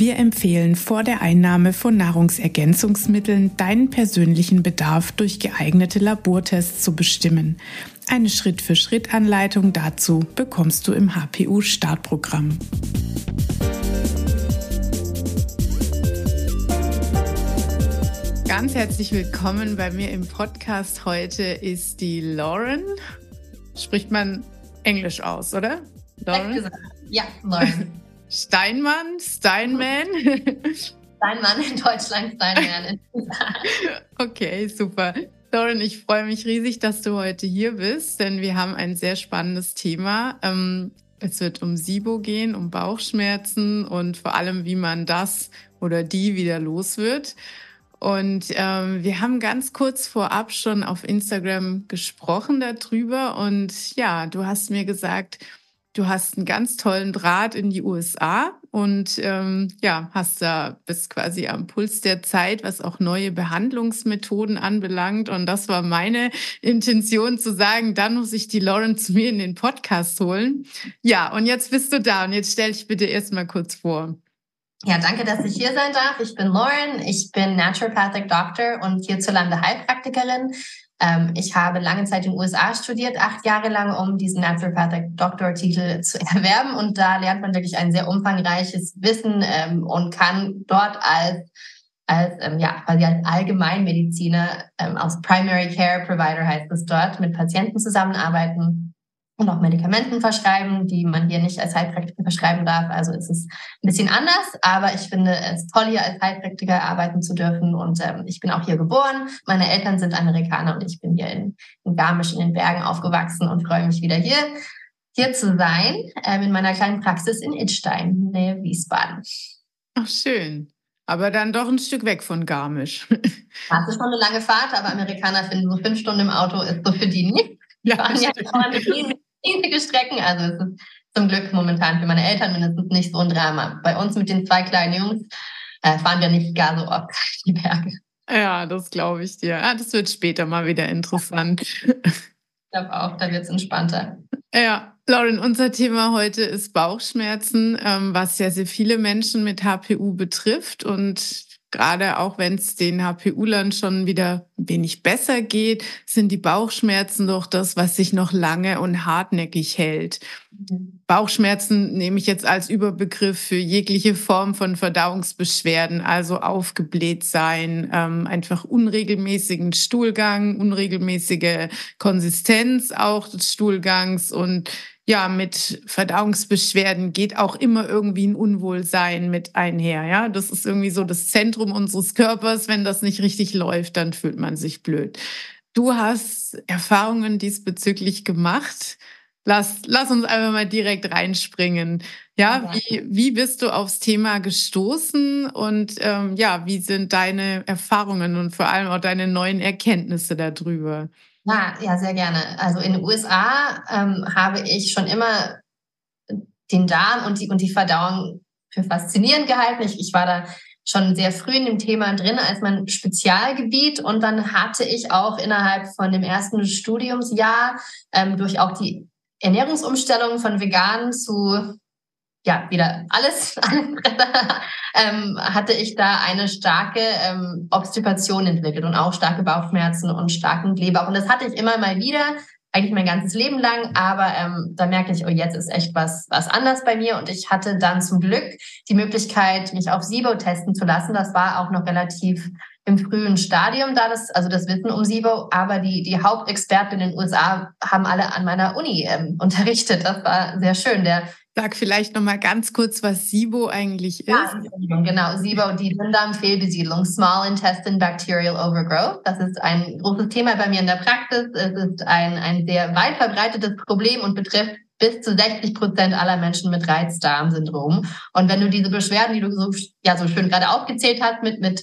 Wir empfehlen vor der Einnahme von Nahrungsergänzungsmitteln deinen persönlichen Bedarf durch geeignete Labortests zu bestimmen. Eine Schritt-für-Schritt-Anleitung dazu bekommst du im HPU-Startprogramm. Ganz herzlich willkommen bei mir im Podcast. Heute ist die Lauren. Spricht man Englisch aus, oder? Lauren? Ja, Lauren. Steinmann, Steinman. Steinmann in Deutschland, Steinman in Okay, super. Lauren, ich freue mich riesig, dass du heute hier bist, denn wir haben ein sehr spannendes Thema. Ähm, es wird um SIBO gehen, um Bauchschmerzen und vor allem, wie man das oder die wieder los wird. Und ähm, wir haben ganz kurz vorab schon auf Instagram gesprochen darüber. Und ja, du hast mir gesagt, Du hast einen ganz tollen Draht in die USA und ähm, ja, hast da bist quasi am Puls der Zeit, was auch neue Behandlungsmethoden anbelangt. Und das war meine Intention zu sagen, dann muss ich die Lauren zu mir in den Podcast holen. Ja, und jetzt bist du da und jetzt stell dich bitte erstmal kurz vor. Ja, danke, dass ich hier sein darf. Ich bin Lauren, ich bin Naturopathic Doctor und hierzulande Heilpraktikerin. Ähm, ich habe lange Zeit in den USA studiert, acht Jahre lang, um diesen Naturopathic Doctor-Titel zu erwerben. Und da lernt man wirklich ein sehr umfangreiches Wissen ähm, und kann dort als als ähm, ja quasi als Allgemeinmediziner ähm, als Primary Care Provider heißt es dort mit Patienten zusammenarbeiten und auch Medikamenten verschreiben, die man hier nicht als Heilpraktiker verschreiben darf. Also es ist ein bisschen anders, aber ich finde es toll, hier als Heilpraktiker arbeiten zu dürfen. Und ähm, ich bin auch hier geboren. Meine Eltern sind Amerikaner und ich bin hier in, in Garmisch in den Bergen aufgewachsen und freue mich wieder hier, hier zu sein, ähm, in meiner kleinen Praxis in Idstein, Nähe Wiesbaden. Ach, schön. Aber dann doch ein Stück weg von Garmisch. Das ist schon eine lange Fahrt, aber Amerikaner finden so fünf Stunden im Auto ist so für die nicht. Ja, ja riesige Strecken. Also es ist zum Glück momentan für meine Eltern mindestens nicht so ein Drama. Bei uns mit den zwei kleinen Jungs äh, fahren wir nicht gar so oft die Berge. Ja, das glaube ich dir. Ah, das wird später mal wieder interessant. Ich glaube auch, da wird es entspannter. Ja, Lauren, unser Thema heute ist Bauchschmerzen, ähm, was ja sehr viele Menschen mit HPU betrifft. Und gerade auch wenn es den HPU-Lern schon wieder ein wenig besser geht, sind die Bauchschmerzen doch das, was sich noch lange und hartnäckig hält. Mhm. Bauchschmerzen nehme ich jetzt als Überbegriff für jegliche Form von Verdauungsbeschwerden, also aufgebläht sein, ähm, einfach unregelmäßigen Stuhlgang, unregelmäßige Konsistenz auch des Stuhlgangs und ja, mit Verdauungsbeschwerden geht auch immer irgendwie ein Unwohlsein mit einher. Ja, das ist irgendwie so das Zentrum unseres Körpers. Wenn das nicht richtig läuft, dann fühlt man sich blöd. Du hast Erfahrungen diesbezüglich gemacht. Lass, lass uns einfach mal direkt reinspringen. Ja, wie, wie bist du aufs Thema gestoßen und ähm, ja, wie sind deine Erfahrungen und vor allem auch deine neuen Erkenntnisse darüber? Ja, ja, sehr gerne. Also in den USA ähm, habe ich schon immer den Darm und die, und die Verdauung für faszinierend gehalten. Ich, ich war da schon sehr früh in dem Thema drin als mein Spezialgebiet und dann hatte ich auch innerhalb von dem ersten Studiumsjahr ähm, durch auch die Ernährungsumstellung von vegan zu ja, wieder alles, ähm, hatte ich da eine starke ähm, Obstipation entwickelt und auch starke Bauchschmerzen und starken Kleber. Und das hatte ich immer mal wieder, eigentlich mein ganzes Leben lang, aber ähm, da merke ich, oh, jetzt ist echt was, was anders bei mir. Und ich hatte dann zum Glück die Möglichkeit, mich auf SIBO testen zu lassen. Das war auch noch relativ im frühen Stadium da, das, also das Wissen um SIBO, aber die, die Hauptexperten in den USA haben alle an meiner Uni ähm, unterrichtet. Das war sehr schön. Der Sag vielleicht noch mal ganz kurz, was SIBO eigentlich ist. Ja, genau. SIBO, die Dünndarmfehlbesiedlung, Small Intestine Bacterial Overgrowth. Das ist ein großes Thema bei mir in der Praxis. Es ist ein, ein sehr weit verbreitetes Problem und betrifft bis zu 60 Prozent aller Menschen mit Reizdarmsyndrom. Und wenn du diese Beschwerden, die du so, ja, so schön gerade aufgezählt hast, mit, mit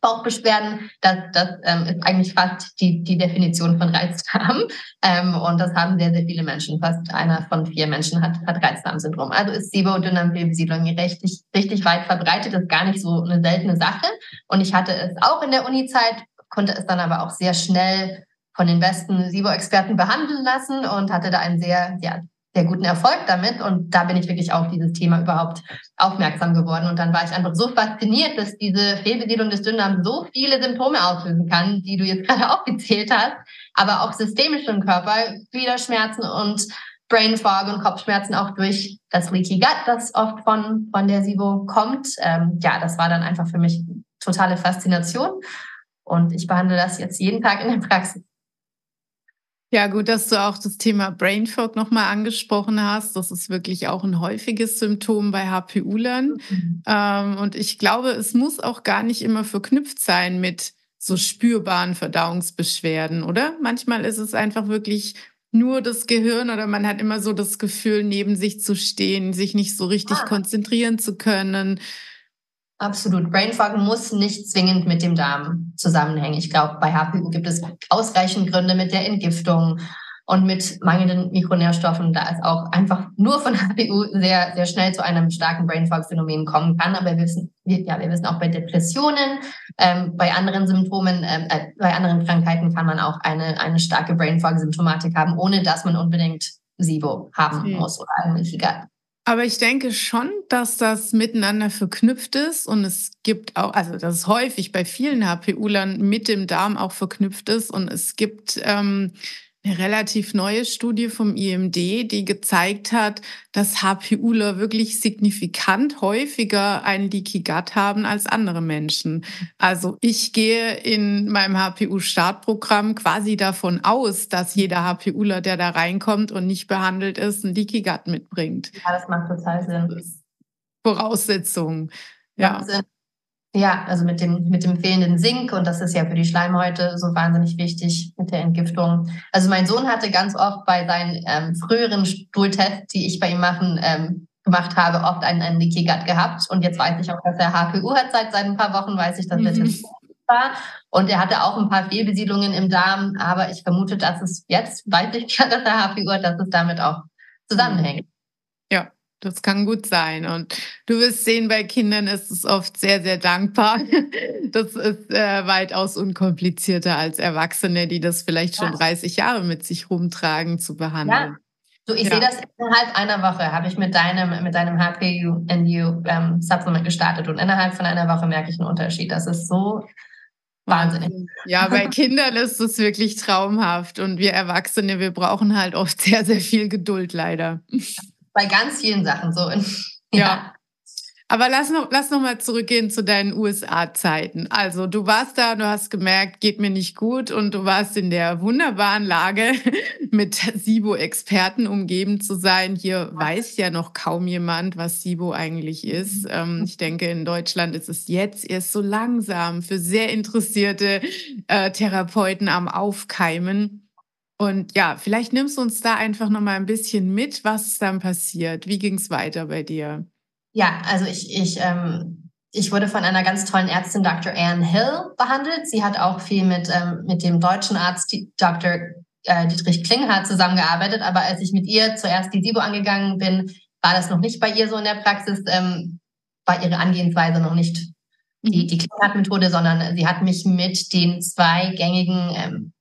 Bauchbeschwerden, das, das ähm, ist eigentlich fast die, die Definition von Reizdarm. Ähm, und das haben sehr, sehr viele Menschen. Fast einer von vier Menschen hat, hat Reizdarmsyndrom. Also ist SIBO, Dünndarmfehlbesiedlung richtig, richtig weit verbreitet, ist gar nicht so eine seltene Sache. Und ich hatte es auch in der Uni-Zeit, konnte es dann aber auch sehr schnell von den besten SIBO-Experten behandeln lassen und hatte da einen sehr, ja, sehr guten Erfolg damit. Und da bin ich wirklich auf dieses Thema überhaupt aufmerksam geworden. Und dann war ich einfach so fasziniert, dass diese Fehlbesiedlung des Dünndarms so viele Symptome auslösen kann, die du jetzt gerade aufgezählt hast, aber auch systemisch im Körper, Gliederschmerzen und Brain Fog und Kopfschmerzen auch durch das Leaky Gut, das oft von, von der SIBO kommt. Ähm, ja, das war dann einfach für mich totale Faszination. Und ich behandle das jetzt jeden Tag in der Praxis. Ja, gut, dass du auch das Thema Brain Fog nochmal angesprochen hast. Das ist wirklich auch ein häufiges Symptom bei HPU-Lern. Mhm. Ähm, und ich glaube, es muss auch gar nicht immer verknüpft sein mit so spürbaren Verdauungsbeschwerden, oder? Manchmal ist es einfach wirklich nur das Gehirn oder man hat immer so das Gefühl, neben sich zu stehen, sich nicht so richtig ah. konzentrieren zu können. Absolut. Brain Fog muss nicht zwingend mit dem Darm zusammenhängen. Ich glaube, bei HPU gibt es ausreichend Gründe mit der Entgiftung und mit mangelnden Mikronährstoffen, da es auch einfach nur von HPU sehr, sehr schnell zu einem starken Brain Fog Phänomen kommen kann. Aber wir wissen, ja, wir wissen auch bei Depressionen, ähm, bei anderen Symptomen, ähm, äh, bei anderen Krankheiten kann man auch eine, eine starke Brain Fog Symptomatik haben, ohne dass man unbedingt SIBO haben okay. muss oder Leaky aber ich denke schon, dass das miteinander verknüpft ist und es gibt auch, also das ist häufig bei vielen HPU-Lern mit dem Darm auch verknüpft ist und es gibt ähm, eine relativ neue Studie vom IMD, die gezeigt hat, dass HPUler wirklich signifikant häufiger einen Leaky Gut haben als andere Menschen. Also ich gehe in meinem HPU-Startprogramm quasi davon aus, dass jeder HPUler, der da reinkommt und nicht behandelt ist, ein Leaky Gut mitbringt. Ja, das macht total Sinn. Voraussetzung. Ja. Ja, also mit dem, mit dem fehlenden Zink und das ist ja für die Schleimhäute so wahnsinnig wichtig mit der Entgiftung. Also mein Sohn hatte ganz oft bei seinen ähm, früheren Stuhltests, die ich bei ihm machen, ähm, gemacht habe, oft einen, einen Leaky Gut gehabt und jetzt weiß ich auch, dass er HPU hat. Seit, seit ein paar Wochen weiß ich, dass er mhm. war und er hatte auch ein paar Fehlbesiedlungen im Darm, aber ich vermute, dass es jetzt, weiß ich ja, dass er HPU hat, dass es damit auch zusammenhängt. Das kann gut sein. Und du wirst sehen, bei Kindern ist es oft sehr, sehr dankbar. Das ist äh, weitaus unkomplizierter als Erwachsene, die das vielleicht schon ja. 30 Jahre mit sich rumtragen, zu behandeln. Ja. So, ich ja. sehe das innerhalb einer Woche, habe ich mit deinem, mit deinem HPU-NU ähm, Supplement gestartet und innerhalb von einer Woche merke ich einen Unterschied. Das ist so wahnsinnig. Ja, bei Kindern ist es wirklich traumhaft und wir Erwachsene, wir brauchen halt oft sehr, sehr viel Geduld leider bei ganz vielen Sachen so. ja. ja. Aber lass noch, lass noch mal zurückgehen zu deinen USA-Zeiten. Also du warst da, du hast gemerkt, geht mir nicht gut und du warst in der wunderbaren Lage, mit SIBO-Experten umgeben zu sein. Hier weiß ja noch kaum jemand, was SIBO eigentlich ist. Ähm, ich denke, in Deutschland ist es jetzt erst so langsam für sehr interessierte äh, Therapeuten am Aufkeimen. Und ja, vielleicht nimmst du uns da einfach noch mal ein bisschen mit, was ist dann passiert? Wie ging es weiter bei dir? Ja, also ich, ich, ähm, ich wurde von einer ganz tollen Ärztin, Dr. Anne Hill, behandelt. Sie hat auch viel mit, ähm, mit dem deutschen Arzt Dr. Äh, Dietrich Klinghardt zusamgemgearbeitet. Aber als ich mit ihr zuerst die SIBO angegangen bin, war das noch nicht bei ihr so in der Praxis, ähm, war ihre Angehensweise noch nicht die, mhm. die Klinghardt-Methode, sondern sie hat mich mit den zwei gängigen ähm,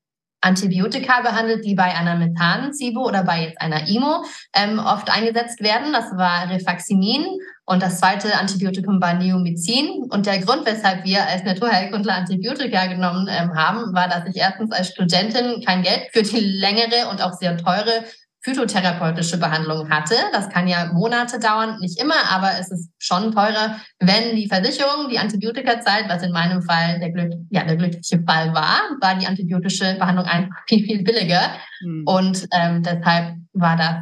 Antibiotika behandelt, die bei einer Methan-SIBO oder bei jetzt einer IMO ähm, oft eingesetzt werden. Das war Rifaximin und das zweite Antibiotikum war Neomycin. Und der Grund, weshalb wir als Naturheilkundler Antibiotika genommen ähm, haben, war, dass ich erstens als Studentin kein Geld für die längere und auch sehr teure phytotherapeutische Behandlung hatte. Das kann ja Monate dauern, nicht immer, aber es ist schon teurer, wenn die Versicherung die Antibiotikazeit, was in meinem Fall der, Glück, ja, der glückliche Fall war, war die antibiotische Behandlung einfach viel, viel billiger. Mhm. Und ähm, deshalb war das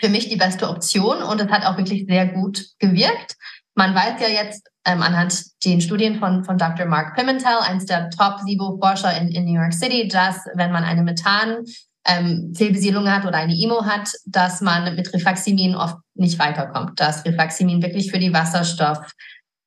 für mich die beste Option und es hat auch wirklich sehr gut gewirkt. Man weiß ja jetzt ähm, anhand den Studien von, von Dr. Mark Pimentel, eines der Top-SIBO-Forscher in, in New York City, dass wenn man eine Methan ähm, Fehlbesiedlung hat oder eine IMO hat, dass man mit Rifaximin oft nicht weiterkommt. Dass Rifaximin wirklich für die Wasserstoff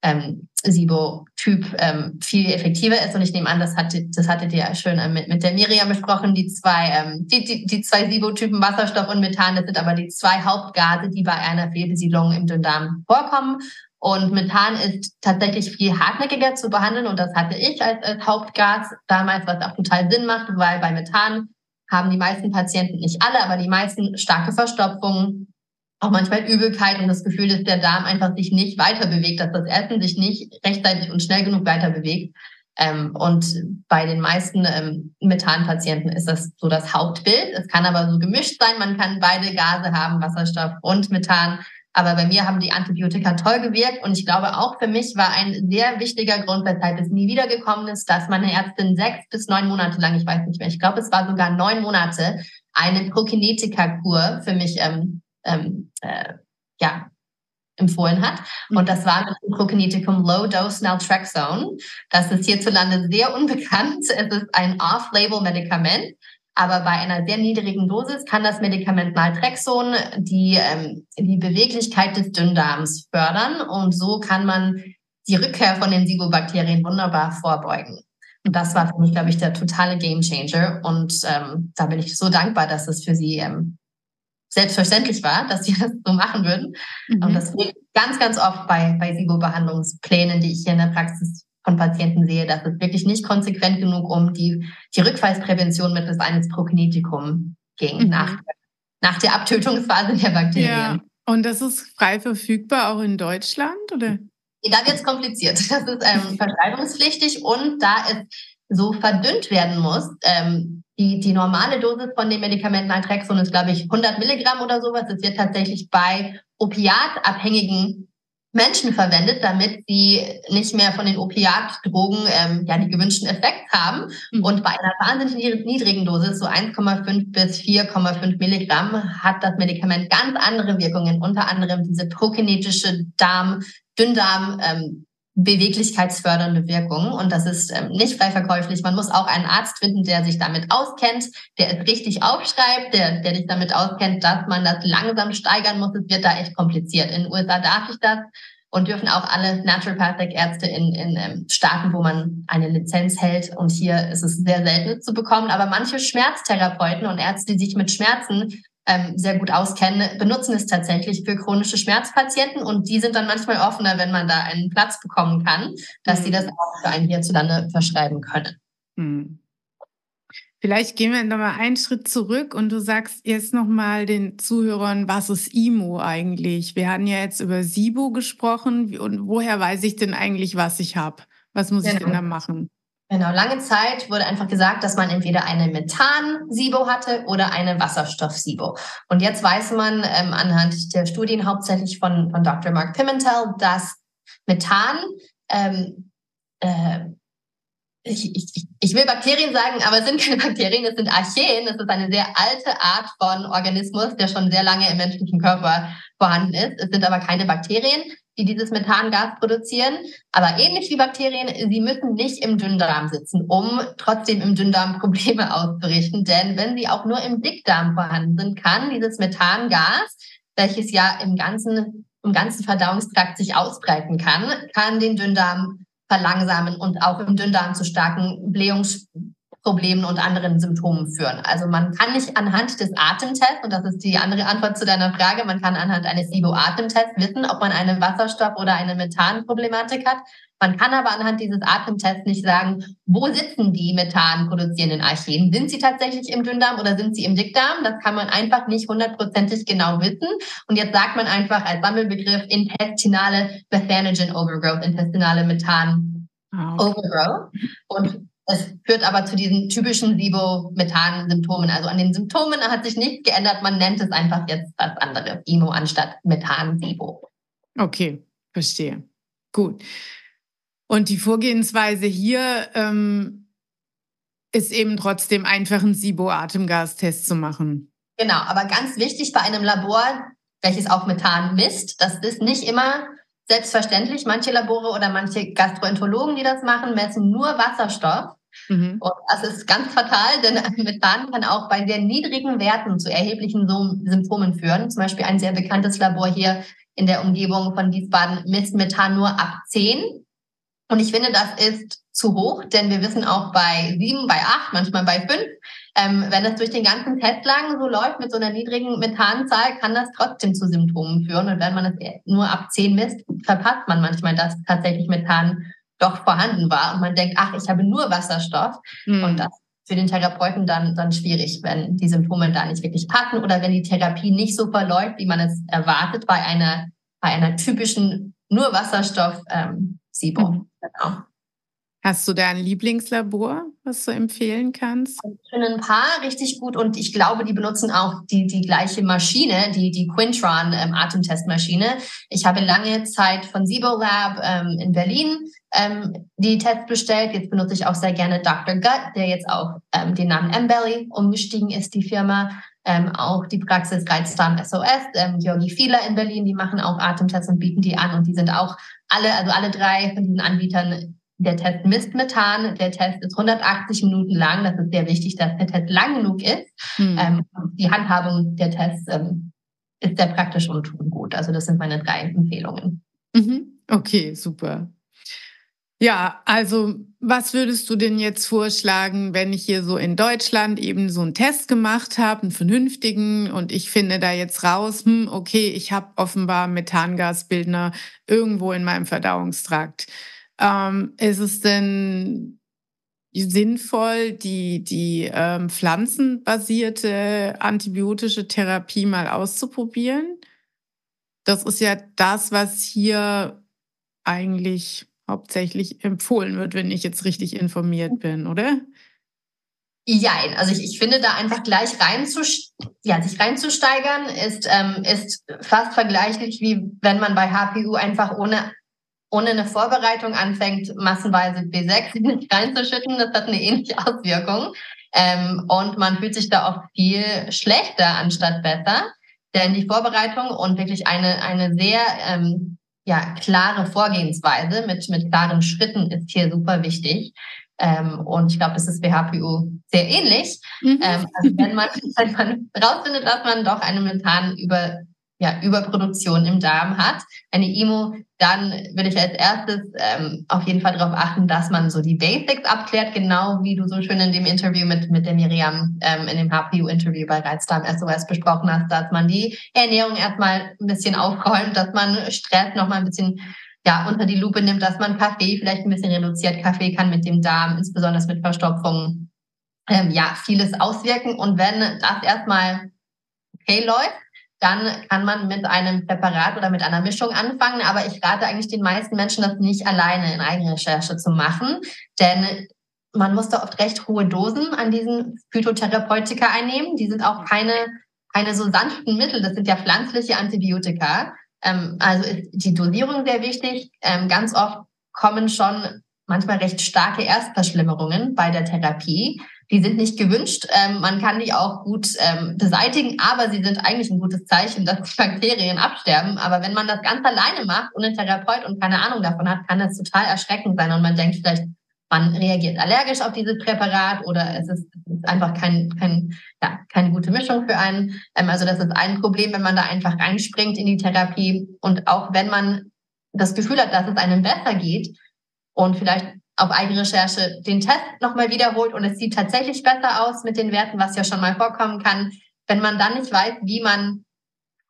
ähm, SIBO-Typ ähm, viel effektiver ist. Und ich nehme an, das, hatte, das hattet ihr ja schön ähm, mit, mit der Miriam besprochen, die zwei, ähm, die, die, die zwei SIBO-Typen Wasserstoff und Methan, das sind aber die zwei Hauptgase, die bei einer Fehlbesiedlung im Dünndarm vorkommen. Und Methan ist tatsächlich viel hartnäckiger zu behandeln und das hatte ich als, als Hauptgas damals, was auch total Sinn macht, weil bei Methan haben die meisten Patienten, nicht alle, aber die meisten starke Verstopfungen, auch manchmal Übelkeit und das Gefühl, dass der Darm einfach sich nicht weiter bewegt, dass das Essen sich nicht rechtzeitig und schnell genug weiter bewegt. Ähm, und bei den meisten ähm, Methanpatienten ist das so das Hauptbild. Es kann aber so gemischt sein. Man kann beide Gase haben, Wasserstoff und Methan. Aber bei mir haben die Antibiotika toll gewirkt. Und ich glaube, auch für mich war ein sehr wichtiger Grund, weshalb es nie wiedergekommen ist, dass meine Ärztin sechs bis neun Monate lang, ich weiß nicht mehr, ich glaube, es war sogar neun Monate, eine Prokinetika-Kur für mich ähm, ähm, äh, ja, empfohlen hat. Und mhm. das war ein Prokinetikum Low Dose Naltrexone. Das ist hierzulande sehr unbekannt. Es ist ein Off-Label-Medikament. Aber bei einer sehr niedrigen Dosis kann das Medikament Naltrexon die, ähm, die Beweglichkeit des Dünndarms fördern. Und so kann man die Rückkehr von den Sibobakterien wunderbar vorbeugen. Und das war für mich, glaube ich, der totale Gamechanger. Und ähm, da bin ich so dankbar, dass es für Sie ähm, selbstverständlich war, dass sie das so machen würden. Mhm. Und das wird ganz, ganz oft bei, bei SIBO-Behandlungsplänen, die ich hier in der Praxis von Patienten sehe, dass es wirklich nicht konsequent genug um die, die Rückfallsprävention mittels eines Prokinetikum ging, mhm. nach, nach der Abtötungsphase der Bakterien. Ja. Und das ist frei verfügbar auch in Deutschland, oder? Da wird es kompliziert. Das ist ähm, verschreibungspflichtig und da es so verdünnt werden muss, ähm, die, die normale Dosis von dem Medikament Naltrexon ist, glaube ich, 100 Milligramm oder sowas. Es wird tatsächlich bei opiatabhängigen Menschen verwendet, damit sie nicht mehr von den Opiatdrogen ähm, ja die gewünschten Effekt haben. Mhm. Und bei einer wahnsinnig niedrigen Dosis, so 1,5 bis 4,5 Milligramm, hat das Medikament ganz andere Wirkungen, unter anderem diese prokinetische Darm, Dünndarm, ähm, beweglichkeitsfördernde Wirkung. Und das ist ähm, nicht frei verkäuflich. Man muss auch einen Arzt finden, der sich damit auskennt, der es richtig aufschreibt, der, der sich damit auskennt, dass man das langsam steigern muss. Es wird da echt kompliziert. In den USA darf ich das und dürfen auch alle Naturopathic-Ärzte in, in ähm, Staaten, wo man eine Lizenz hält. Und hier ist es sehr selten zu bekommen. Aber manche Schmerztherapeuten und Ärzte, die sich mit Schmerzen ähm, sehr gut auskennen, benutzen es tatsächlich für chronische Schmerzpatienten und die sind dann manchmal offener, wenn man da einen Platz bekommen kann, dass mhm. sie das auch für einen hierzulande verschreiben können. Mhm. Vielleicht gehen wir nochmal einen Schritt zurück und du sagst jetzt nochmal den Zuhörern, was ist IMO eigentlich? Wir hatten ja jetzt über SIBO gesprochen und woher weiß ich denn eigentlich, was ich habe? Was muss genau. ich denn da machen? Genau, lange Zeit wurde einfach gesagt, dass man entweder eine Methan-SIBO hatte oder eine Wasserstoff-SIBO. Und jetzt weiß man ähm, anhand der Studien hauptsächlich von, von Dr. Mark Pimentel, dass Methan, ähm, äh, ich, ich, ich will Bakterien sagen, aber es sind keine Bakterien, es sind Archeen. Es ist eine sehr alte Art von Organismus, der schon sehr lange im menschlichen Körper vorhanden ist. Es sind aber keine Bakterien die dieses Methangas produzieren. Aber ähnlich wie Bakterien, sie müssen nicht im Dünndarm sitzen, um trotzdem im Dünndarm Probleme auszurichten. Denn wenn sie auch nur im Dickdarm vorhanden sind, kann dieses Methangas, welches ja im ganzen, im ganzen Verdauungstrakt sich ausbreiten kann, kann den Dünndarm verlangsamen und auch im Dünndarm zu starken Blähungs Problemen und anderen Symptomen führen. Also man kann nicht anhand des Atemtests, und das ist die andere Antwort zu deiner Frage, man kann anhand eines SIBO-Atemtests wissen, ob man eine Wasserstoff- oder eine Methanproblematik hat. Man kann aber anhand dieses Atemtests nicht sagen, wo sitzen die Methan produzierenden Archeen? Sind sie tatsächlich im Dünndarm oder sind sie im Dickdarm? Das kann man einfach nicht hundertprozentig genau wissen. Und jetzt sagt man einfach als Sammelbegriff intestinale Methanogen Overgrowth, intestinale Methan ah, Overgrowth. Und es führt aber zu diesen typischen SIBO-Methan-Symptomen. Also an den Symptomen hat sich nichts geändert. Man nennt es einfach jetzt was anderes, IMO anstatt Methan-SIBO. Okay, verstehe. Gut. Und die Vorgehensweise hier ähm, ist eben trotzdem einfach einen SIBO-Atemgastest zu machen. Genau, aber ganz wichtig bei einem Labor, welches auch Methan misst, das ist nicht immer selbstverständlich. Manche Labore oder manche Gastroenterologen, die das machen, messen nur Wasserstoff Mhm. Und das ist ganz fatal, denn Methan kann auch bei sehr niedrigen Werten zu erheblichen Symptomen führen. Zum Beispiel ein sehr bekanntes Labor hier in der Umgebung von Wiesbaden misst Methan nur ab 10. Und ich finde, das ist zu hoch, denn wir wissen auch bei sieben, bei acht, manchmal bei fünf, ähm, wenn das durch den ganzen Test lang so läuft mit so einer niedrigen Methanzahl, kann das trotzdem zu Symptomen führen. Und wenn man es nur ab zehn misst, verpasst man manchmal, dass tatsächlich Methan doch vorhanden war. Und man denkt, ach, ich habe nur Wasserstoff. Mhm. Und das für den Therapeuten dann, dann schwierig, wenn die Symptome da nicht wirklich passen oder wenn die Therapie nicht so verläuft, wie man es erwartet bei einer, bei einer typischen nur Wasserstoff ähm. Genau. Hast du da ein Lieblingslabor, was du empfehlen kannst? Ich finde ein paar richtig gut und ich glaube, die benutzen auch die, die gleiche Maschine, die, die Quintron ähm, Atemtestmaschine. Ich habe lange Zeit von Sibo Lab ähm, in Berlin ähm, die Tests bestellt. Jetzt benutze ich auch sehr gerne Dr. Gut, der jetzt auch ähm, den Namen M-Belly umgestiegen ist, die Firma. Ähm, auch die Praxis Reizdarm SOS, ähm, Georgi Fieler in Berlin, die machen auch Atemtests und bieten die an und die sind auch alle, also alle drei von diesen Anbietern der Test misst Methan. Der Test ist 180 Minuten lang. Das ist sehr wichtig, dass der Test lang genug ist. Mhm. Ähm, die Handhabung der Tests ähm, ist sehr praktisch und gut. Also das sind meine drei Empfehlungen. Mhm. Okay, super. Ja, also was würdest du denn jetzt vorschlagen, wenn ich hier so in Deutschland eben so einen Test gemacht habe, einen vernünftigen, und ich finde da jetzt raus, hm, okay, ich habe offenbar Methangasbildner irgendwo in meinem Verdauungstrakt. Ähm, ist es denn sinnvoll, die, die ähm, pflanzenbasierte antibiotische Therapie mal auszuprobieren? Das ist ja das, was hier eigentlich hauptsächlich empfohlen wird, wenn ich jetzt richtig informiert bin, oder? Jein, also ich, ich finde da einfach gleich reinzust ja, sich reinzusteigern ist, ähm, ist fast vergleichlich wie wenn man bei HPU einfach ohne ohne eine Vorbereitung anfängt, massenweise B6 reinzuschütten, das hat eine ähnliche Auswirkung. Ähm, und man fühlt sich da oft viel schlechter anstatt besser. Denn die Vorbereitung und wirklich eine, eine sehr ähm, ja, klare Vorgehensweise mit, mit klaren Schritten ist hier super wichtig. Ähm, und ich glaube, das ist bei HPU sehr ähnlich. Mhm. Ähm, also wenn man, wenn man rausfindet, dass man doch eine Methan über ja, Überproduktion im Darm hat, eine IMO, dann würde ich als erstes ähm, auf jeden Fall darauf achten, dass man so die Basics abklärt, genau wie du so schön in dem Interview mit, mit der Miriam, ähm, in dem HPU-Interview bei Reizdarm SOS besprochen hast, dass man die Ernährung erstmal ein bisschen aufräumt, dass man Stress nochmal ein bisschen ja, unter die Lupe nimmt, dass man Kaffee vielleicht ein bisschen reduziert. Kaffee kann mit dem Darm, insbesondere mit Verstopfung, ähm, ja, vieles auswirken. Und wenn das erstmal okay läuft, dann kann man mit einem Präparat oder mit einer Mischung anfangen. Aber ich rate eigentlich den meisten Menschen, das nicht alleine in Eigenrecherche zu machen, denn man muss da oft recht hohe Dosen an diesen Phytotherapeutika einnehmen. Die sind auch keine, keine so sanften Mittel, das sind ja pflanzliche Antibiotika. Ähm, also ist die Dosierung sehr wichtig. Ähm, ganz oft kommen schon manchmal recht starke Erstverschlimmerungen bei der Therapie. Die sind nicht gewünscht. Ähm, man kann die auch gut ähm, beseitigen, aber sie sind eigentlich ein gutes Zeichen, dass die Bakterien absterben. Aber wenn man das ganz alleine macht, ohne Therapeut und keine Ahnung davon hat, kann das total erschreckend sein. Und man denkt vielleicht, man reagiert allergisch auf dieses Präparat oder es ist, es ist einfach kein, kein, ja, keine gute Mischung für einen. Ähm, also das ist ein Problem, wenn man da einfach reinspringt in die Therapie. Und auch wenn man das Gefühl hat, dass es einem besser geht und vielleicht auf eigene Recherche den Test nochmal wiederholt und es sieht tatsächlich besser aus mit den Werten, was ja schon mal vorkommen kann. Wenn man dann nicht weiß, wie man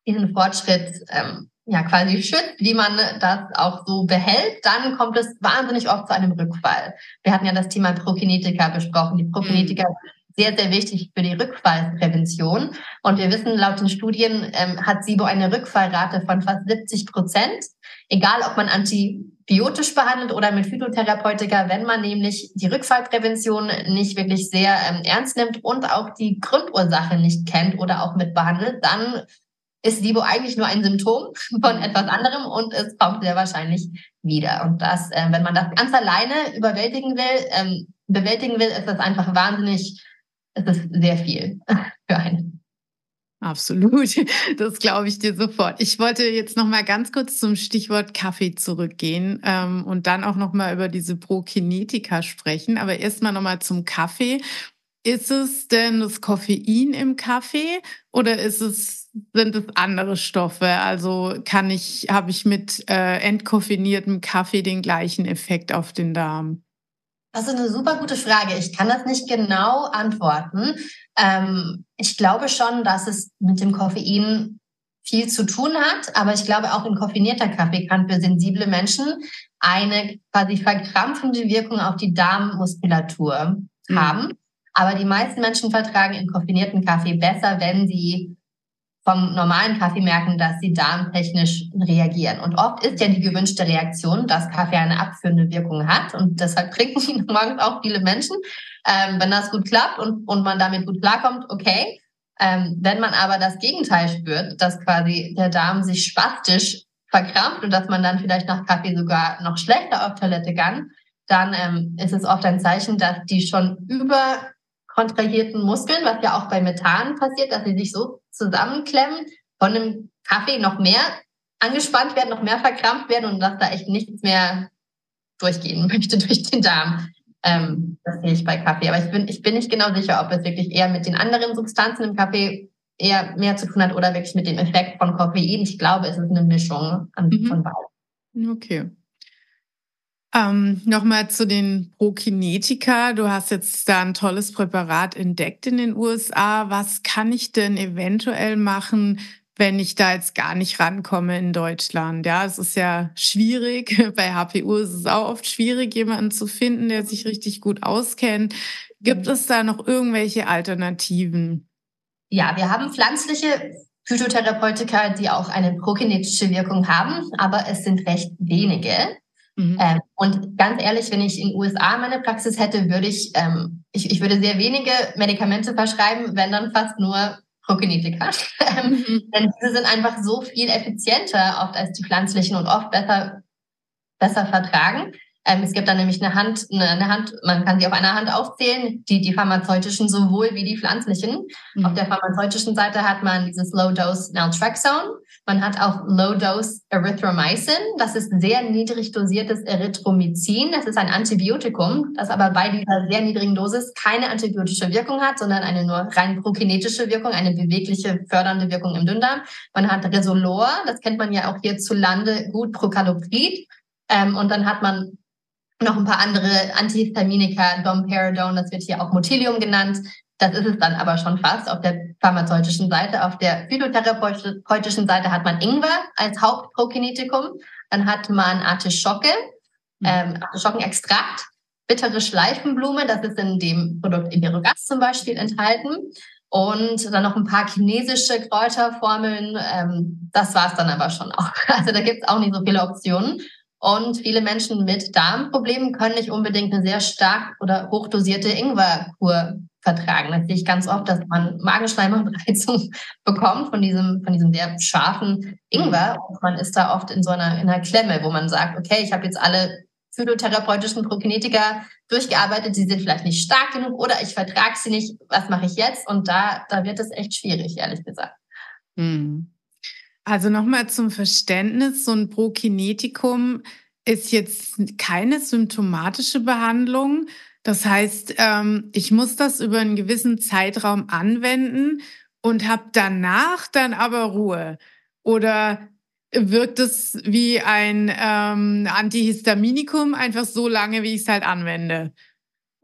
diesen Fortschritt ähm, ja quasi schützt, wie man das auch so behält, dann kommt es wahnsinnig oft zu einem Rückfall. Wir hatten ja das Thema Prokinetika besprochen. Die Prokinetika mhm. sehr, sehr wichtig für die Rückfallprävention. Und wir wissen, laut den Studien ähm, hat SIBO eine Rückfallrate von fast 70 Prozent. Egal, ob man anti biotisch behandelt oder mit Phytotherapeutika, wenn man nämlich die Rückfallprävention nicht wirklich sehr ähm, ernst nimmt und auch die Grundursache nicht kennt oder auch mit behandelt, dann ist SIBO eigentlich nur ein Symptom von etwas anderem und es kommt sehr wahrscheinlich wieder. Und das, äh, wenn man das ganz alleine überwältigen will, ähm, bewältigen will, ist das einfach wahnsinnig, ist es sehr viel für einen. Absolut, das glaube ich dir sofort. Ich wollte jetzt noch mal ganz kurz zum Stichwort Kaffee zurückgehen ähm, und dann auch noch mal über diese Prokinetika sprechen. Aber erst mal noch mal zum Kaffee. Ist es denn das Koffein im Kaffee oder ist es, sind es andere Stoffe? Also kann ich, habe ich mit äh, entkoffiniertem Kaffee den gleichen Effekt auf den Darm? Das ist eine super gute Frage. Ich kann das nicht genau antworten. Ähm, ich glaube schon, dass es mit dem Koffein viel zu tun hat, aber ich glaube auch ein koffinierter Kaffee kann für sensible Menschen eine quasi verkrampfende Wirkung auf die Darmmuskulatur mhm. haben. Aber die meisten Menschen vertragen in koffinierten Kaffee besser, wenn sie vom normalen Kaffee merken, dass sie darmtechnisch reagieren. Und oft ist ja die gewünschte Reaktion, dass Kaffee eine abführende Wirkung hat. Und deshalb trinken ihn morgens auch viele Menschen. Ähm, wenn das gut klappt und, und man damit gut klarkommt, okay. Ähm, wenn man aber das Gegenteil spürt, dass quasi der Darm sich spastisch verkrampft und dass man dann vielleicht nach Kaffee sogar noch schlechter auf Toilette kann, dann ähm, ist es oft ein Zeichen, dass die schon über kontrahierten Muskeln, was ja auch bei Methan passiert, dass sie sich so zusammenklemmen, von dem Kaffee noch mehr angespannt werden, noch mehr verkrampft werden und dass da echt nichts mehr durchgehen möchte durch den Darm. Ähm, das sehe ich bei Kaffee. Aber ich bin, ich bin nicht genau sicher, ob es wirklich eher mit den anderen Substanzen im Kaffee eher mehr zu tun hat oder wirklich mit dem Effekt von Koffein. Ich glaube, es ist eine Mischung mhm. von beiden. Okay. Ähm, Nochmal zu den Prokinetika. Du hast jetzt da ein tolles Präparat entdeckt in den USA. Was kann ich denn eventuell machen, wenn ich da jetzt gar nicht rankomme in Deutschland? Ja, es ist ja schwierig. Bei HPU ist es auch oft schwierig, jemanden zu finden, der sich richtig gut auskennt. Gibt es da noch irgendwelche Alternativen? Ja, wir haben pflanzliche Phytotherapeutika, die auch eine prokinetische Wirkung haben, aber es sind recht wenige. Mhm. Ähm, und ganz ehrlich, wenn ich in den USA meine Praxis hätte, würde ich, ähm, ich, ich würde sehr wenige Medikamente verschreiben, wenn dann fast nur Prokinetika. Ähm, mhm. Denn diese sind einfach so viel effizienter oft als die pflanzlichen und oft besser, besser vertragen. Ähm, es gibt da nämlich eine Hand, eine, eine, Hand, man kann sie auf einer Hand aufzählen, die, die pharmazeutischen sowohl wie die pflanzlichen. Mhm. Auf der pharmazeutischen Seite hat man dieses Low-Dose Naltrexone. Man hat auch Low-Dose Erythromycin. Das ist sehr niedrig dosiertes Erythromycin. Das ist ein Antibiotikum, das aber bei dieser sehr niedrigen Dosis keine antibiotische Wirkung hat, sondern eine nur rein prokinetische Wirkung, eine bewegliche, fördernde Wirkung im Dünndarm. Man hat Resolor, das kennt man ja auch hierzulande gut, Procaloprid. Ähm, und dann hat man noch ein paar andere Antihistaminika, Domperidone, das wird hier auch Motilium genannt. Das ist es dann aber schon fast auf der pharmazeutischen Seite. Auf der phytotherapeutischen Seite hat man Ingwer als Hauptprokinetikum. Dann hat man Artischocke, mhm. ähm, Artischockenextrakt, bittere Schleifenblume, das ist in dem Produkt Iberogas zum Beispiel enthalten. Und dann noch ein paar chinesische Kräuterformeln. Ähm, das war's dann aber schon auch. Also da gibt's auch nicht so viele Optionen. Und viele Menschen mit Darmproblemen können nicht unbedingt eine sehr stark oder hochdosierte Ingwerkur vertragen. Das sehe ich ganz oft, dass man Magenschleimhautreizung bekommt von diesem, von diesem sehr scharfen Ingwer. Und man ist da oft in so einer, in einer Klemme, wo man sagt, okay, ich habe jetzt alle phytotherapeutischen Prokinetika durchgearbeitet, sie sind vielleicht nicht stark genug oder ich vertrage sie nicht, was mache ich jetzt? Und da, da wird es echt schwierig, ehrlich gesagt. Hm. Also nochmal zum Verständnis, so ein Prokinetikum ist jetzt keine symptomatische Behandlung. Das heißt, ähm, ich muss das über einen gewissen Zeitraum anwenden und habe danach dann aber Ruhe. Oder wirkt es wie ein ähm, Antihistaminikum einfach so lange, wie ich es halt anwende?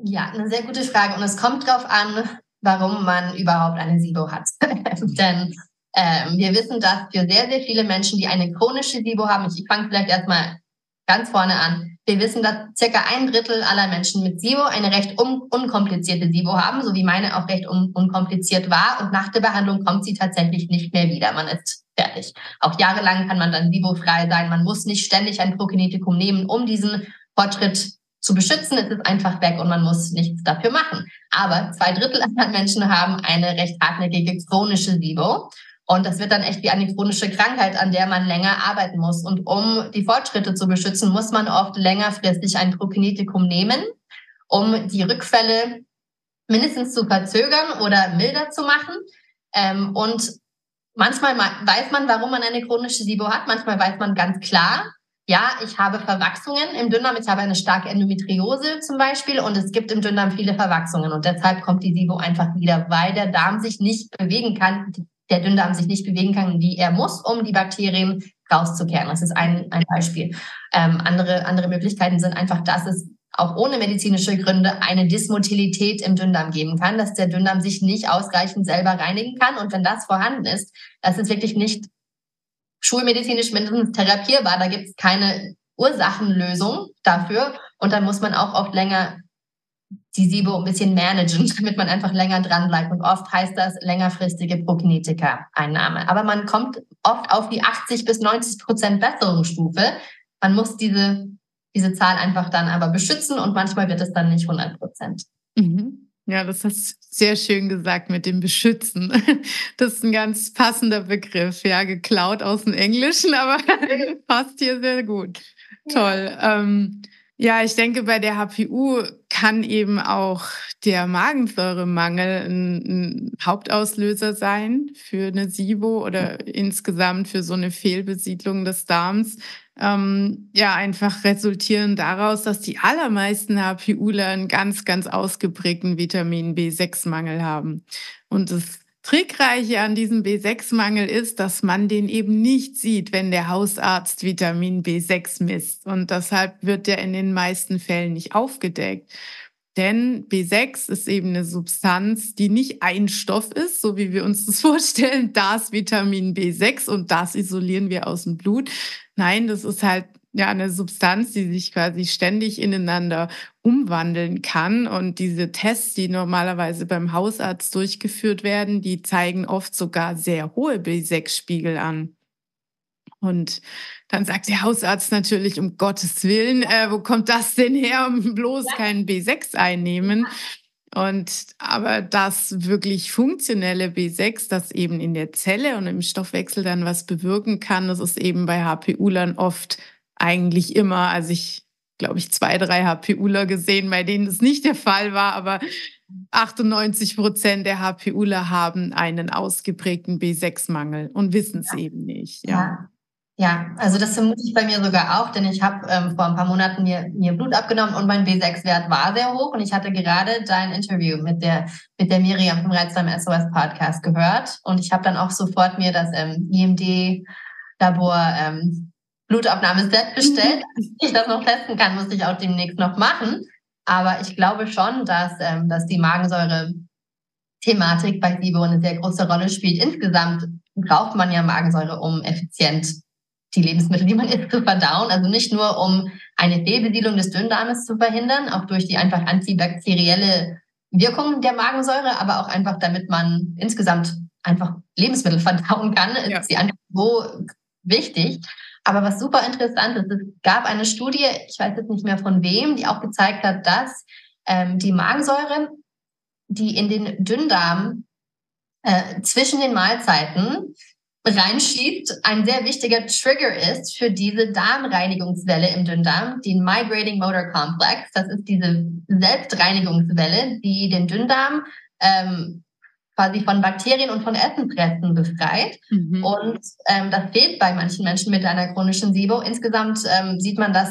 Ja, eine sehr gute Frage. Und es kommt darauf an, warum man überhaupt eine SIBO hat. Denn ähm, wir wissen, dass für sehr, sehr viele Menschen, die eine chronische SIBO haben, ich, ich fange vielleicht erstmal ganz vorne an. Wir wissen, dass circa ein Drittel aller Menschen mit SIBO eine recht un unkomplizierte SIBO haben, so wie meine auch recht un unkompliziert war. Und nach der Behandlung kommt sie tatsächlich nicht mehr wieder. Man ist fertig. Auch jahrelang kann man dann SIBO-frei sein. Man muss nicht ständig ein Prokinetikum nehmen, um diesen Fortschritt zu beschützen. Es ist einfach weg und man muss nichts dafür machen. Aber zwei Drittel aller Menschen haben eine recht hartnäckige chronische SIBO. Und das wird dann echt wie eine chronische Krankheit, an der man länger arbeiten muss. Und um die Fortschritte zu beschützen, muss man oft längerfristig ein Prokinetikum nehmen, um die Rückfälle mindestens zu verzögern oder milder zu machen. Ähm, und manchmal weiß man, warum man eine chronische SIBO hat. Manchmal weiß man ganz klar, ja, ich habe Verwachsungen im Dünndarm. Ich habe eine starke Endometriose zum Beispiel und es gibt im Dünndarm viele Verwachsungen und deshalb kommt die SIBO einfach wieder, weil der Darm sich nicht bewegen kann, der Dünndarm sich nicht bewegen kann, wie er muss, um die Bakterien rauszukehren. Das ist ein, ein Beispiel. Ähm, andere, andere Möglichkeiten sind einfach, dass es auch ohne medizinische Gründe eine Dysmotilität im Dünndarm geben kann, dass der Dünndarm sich nicht ausreichend selber reinigen kann. Und wenn das vorhanden ist, das ist wirklich nicht schulmedizinisch mindestens therapierbar. Da gibt es keine Ursachenlösung dafür. Und dann muss man auch oft länger die SIBO ein bisschen managen, damit man einfach länger dran bleibt. Und oft heißt das längerfristige Prognetika-Einnahme. Aber man kommt oft auf die 80 bis 90 Prozent Besserungsstufe. Man muss diese, diese Zahl einfach dann aber beschützen und manchmal wird es dann nicht 100 Prozent. Mhm. Ja, das hast du sehr schön gesagt mit dem Beschützen. Das ist ein ganz passender Begriff, ja, geklaut aus dem Englischen, aber passt hier sehr gut. Toll. Ja. Ähm, ja, ich denke, bei der HPU kann eben auch der Magensäuremangel ein, ein, Hauptauslöser sein für eine SIBO oder insgesamt für so eine Fehlbesiedlung des Darms ähm, ja einfach resultieren daraus, dass die allermeisten HPUler einen ganz, ganz ausgeprägten Vitamin B6-Mangel haben. Und das Trickreiche an diesem B6-Mangel ist, dass man den eben nicht sieht, wenn der Hausarzt Vitamin B6 misst. Und deshalb wird der in den meisten Fällen nicht aufgedeckt. Denn B6 ist eben eine Substanz, die nicht ein Stoff ist, so wie wir uns das vorstellen, das Vitamin B6 und das isolieren wir aus dem Blut, Nein, das ist halt ja eine Substanz, die sich quasi ständig ineinander umwandeln kann. Und diese Tests, die normalerweise beim Hausarzt durchgeführt werden, die zeigen oft sogar sehr hohe B6-Spiegel an. Und dann sagt der Hausarzt natürlich, um Gottes Willen, äh, wo kommt das denn her? Bloß ja. keinen B6 einnehmen. Und aber das wirklich funktionelle B6, das eben in der Zelle und im Stoffwechsel dann was bewirken kann, das ist eben bei HPUlern oft eigentlich immer, also ich glaube ich zwei, drei HPUler gesehen, bei denen das nicht der Fall war, aber 98 Prozent der HPUler haben einen ausgeprägten B6-Mangel und wissen es ja. eben nicht. Ja. ja. Ja, also das vermute ich bei mir sogar auch, denn ich habe ähm, vor ein paar Monaten mir, mir Blut abgenommen und mein B6-Wert war sehr hoch und ich hatte gerade dein Interview mit der mit der Miriam vom Reizdarm SOS Podcast gehört und ich habe dann auch sofort mir das ähm, IMD Labor ähm, Blutabnahmeset bestellt. Dass ich das noch testen kann, muss ich auch demnächst noch machen. Aber ich glaube schon, dass, ähm, dass die Magensäure-Thematik bei SIBO eine sehr große Rolle spielt. Insgesamt braucht man ja Magensäure, um effizient die Lebensmittel, die man isst, zu verdauen. Also nicht nur, um eine Fehlbesiedlung des Dünndarmes zu verhindern, auch durch die einfach antibakterielle Wirkung der Magensäure, aber auch einfach, damit man insgesamt einfach Lebensmittel verdauen kann, ja. ist sie einfach so wichtig. Aber was super interessant ist, es gab eine Studie, ich weiß jetzt nicht mehr von wem, die auch gezeigt hat, dass ähm, die Magensäure, die in den Dünndarm äh, zwischen den Mahlzeiten reinschiebt, ein sehr wichtiger Trigger ist für diese Darmreinigungswelle im Dünndarm, den Migrating Motor Complex. Das ist diese Selbstreinigungswelle, die den Dünndarm ähm, quasi von Bakterien und von Essensresten befreit. Mhm. Und ähm, das fehlt bei manchen Menschen mit einer chronischen SIBO. Insgesamt ähm, sieht man das